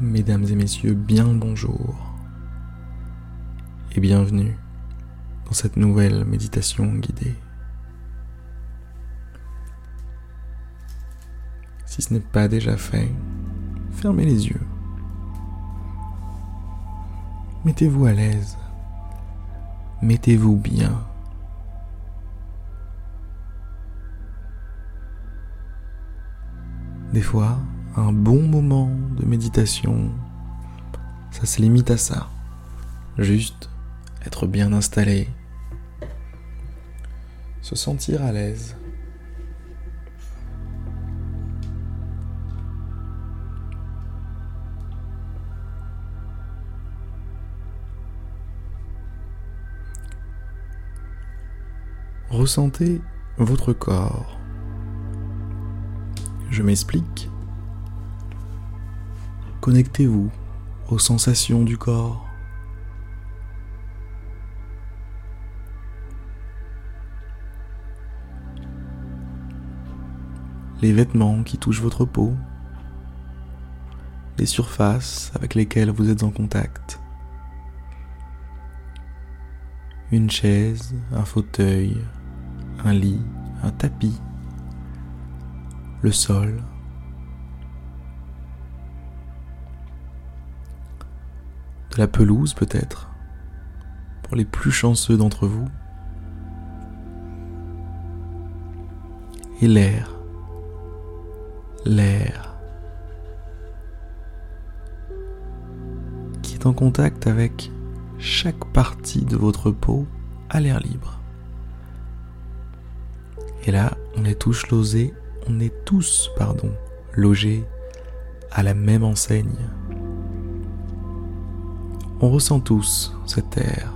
Mesdames et messieurs, bien bonjour et bienvenue dans cette nouvelle méditation guidée. Si ce n'est pas déjà fait, fermez les yeux. Mettez-vous à l'aise. Mettez-vous bien. Des fois, un bon moment de méditation, ça se limite à ça. Juste être bien installé, se sentir à l'aise. Ressentez votre corps. Je m'explique. Connectez-vous aux sensations du corps. Les vêtements qui touchent votre peau. Les surfaces avec lesquelles vous êtes en contact. Une chaise, un fauteuil, un lit, un tapis, le sol, la pelouse peut-être, pour les plus chanceux d'entre vous, et l'air, l'air qui est en contact avec chaque partie de votre peau à l'air libre. Et là, on est tous logés, on est tous, pardon, logés à la même enseigne. On ressent tous cet air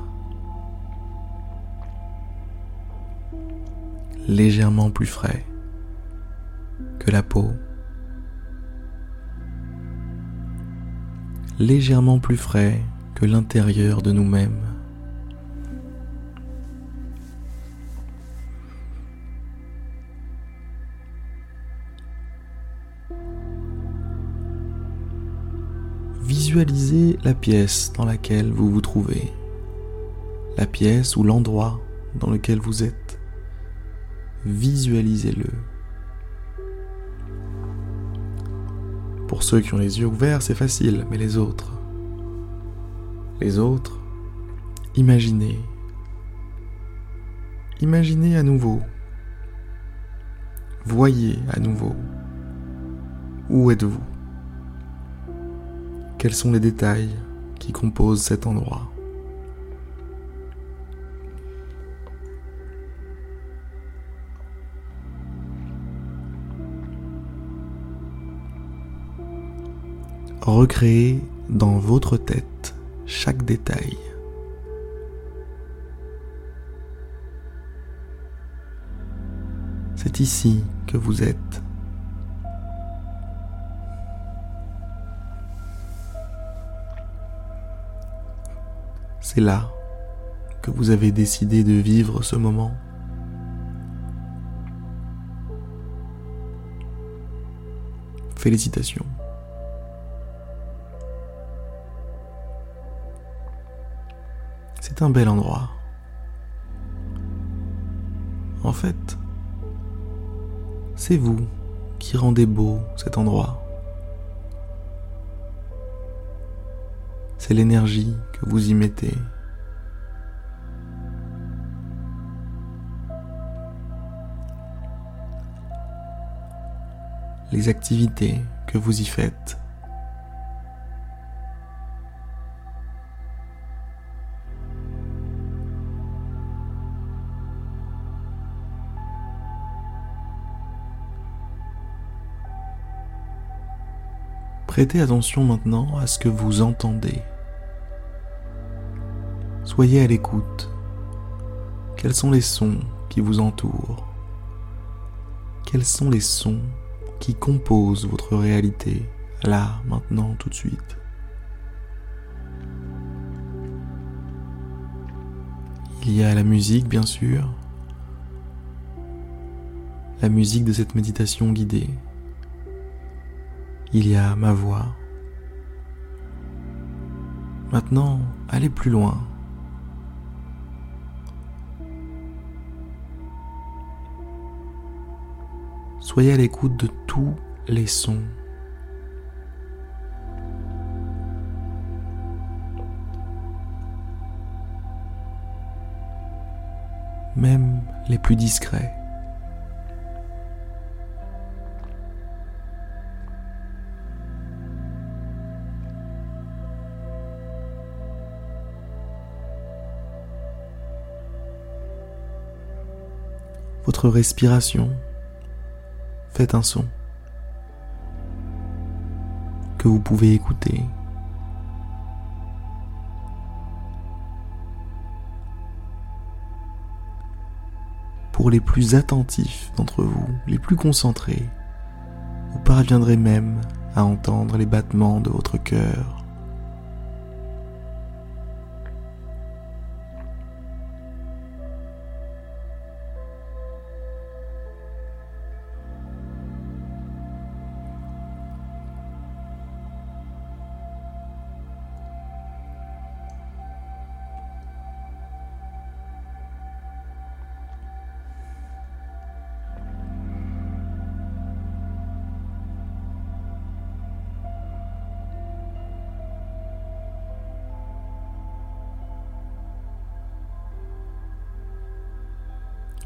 légèrement plus frais que la peau, légèrement plus frais que l'intérieur de nous-mêmes. Visualisez la pièce dans laquelle vous vous trouvez, la pièce ou l'endroit dans lequel vous êtes. Visualisez-le. Pour ceux qui ont les yeux ouverts, c'est facile, mais les autres? Les autres, imaginez. Imaginez à nouveau. Voyez à nouveau. Où êtes-vous? Quels sont les détails qui composent cet endroit? Recréez dans votre tête chaque détail. C'est ici que vous êtes. C'est là que vous avez décidé de vivre ce moment. Félicitations. C'est un bel endroit. En fait, c'est vous qui rendez beau cet endroit. C'est l'énergie que vous y mettez. Les activités que vous y faites. Prêtez attention maintenant à ce que vous entendez. Soyez à l'écoute. Quels sont les sons qui vous entourent? Quels sont les sons qui composent votre réalité, là, maintenant, tout de suite? Il y a la musique, bien sûr, la musique de cette méditation guidée. Il y a ma voix, Maintenant, allez plus loin. Soyez à l'écoute de tous les sons. Même les plus discrets. votre respiration, faites un son que vous pouvez écouter. Pour les plus attentifs d'entre vous, les plus concentrés, vous parviendrez même à entendre les battements de votre cœur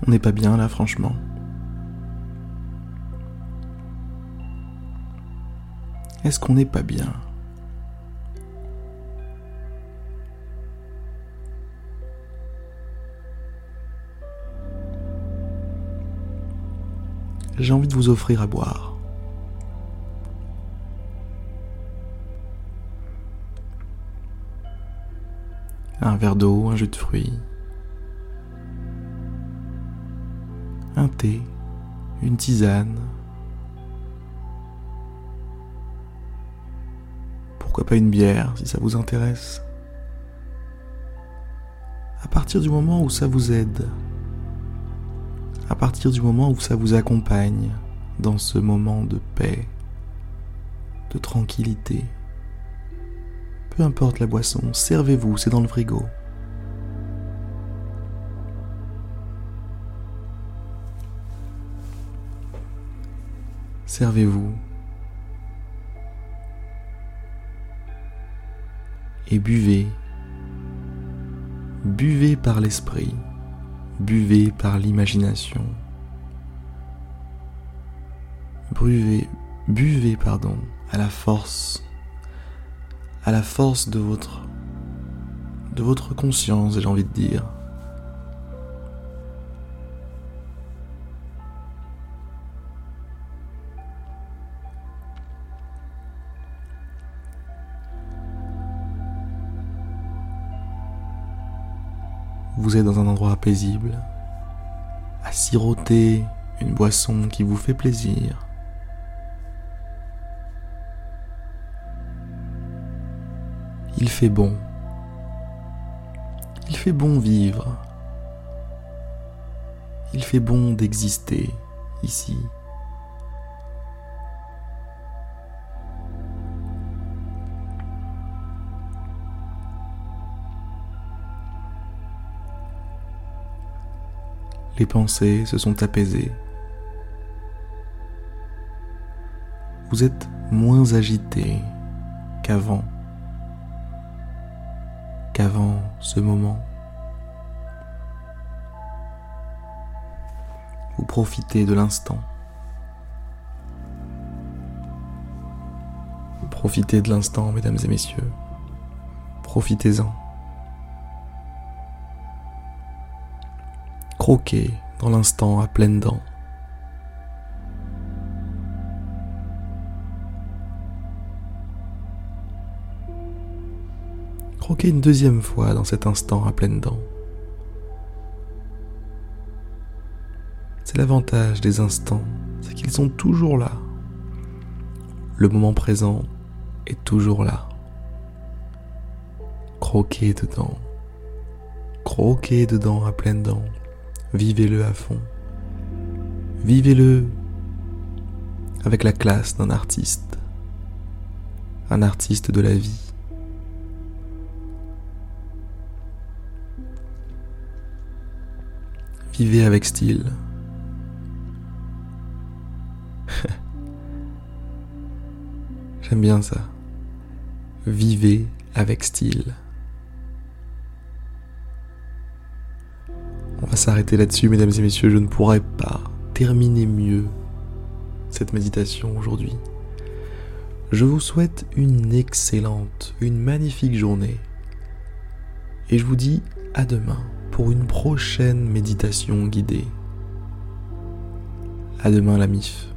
On n'est pas bien là, franchement. Est-ce qu'on n'est pas bien? J'ai envie de vous offrir à boire. Un verre d'eau, un jus de fruits. Une tisane. Pourquoi pas une bière si ça vous intéresse À partir du moment où ça vous aide, à partir du moment où ça vous accompagne dans ce moment de paix, de tranquillité, peu importe la boisson, servez-vous, c'est dans le frigo. Servez-vous. Et buvez. Buvez par l'esprit. Buvez par l'imagination. Buvez, buvez, pardon, à la force, à la force de votre, de votre conscience, j'ai envie de dire. Vous êtes dans un endroit paisible, à siroter une boisson qui vous fait plaisir. Il fait bon. Il fait bon vivre. Il fait bon d'exister ici. Les pensées se sont apaisées. Vous êtes moins agité qu'avant, qu'avant ce moment. Vous profitez de l'instant. Profitez de l'instant, mesdames et messieurs. Profitez-en. Croquer dans l'instant à pleines dents. Croquez une deuxième fois dans cet instant à pleines dents. C'est l'avantage des instants, c'est qu'ils sont toujours là. Le moment présent est toujours là. Croquez dedans. Croquez dedans à pleines dents vivez-le à fond. Vivez-le avec la classe d'un artiste, un artiste de la vie. Vivez avec style. J'aime bien ça. Vivez avec style. Va s'arrêter là-dessus, mesdames et messieurs. Je ne pourrais pas terminer mieux cette méditation aujourd'hui. Je vous souhaite une excellente, une magnifique journée. Et je vous dis à demain pour une prochaine méditation guidée. À demain la MIF.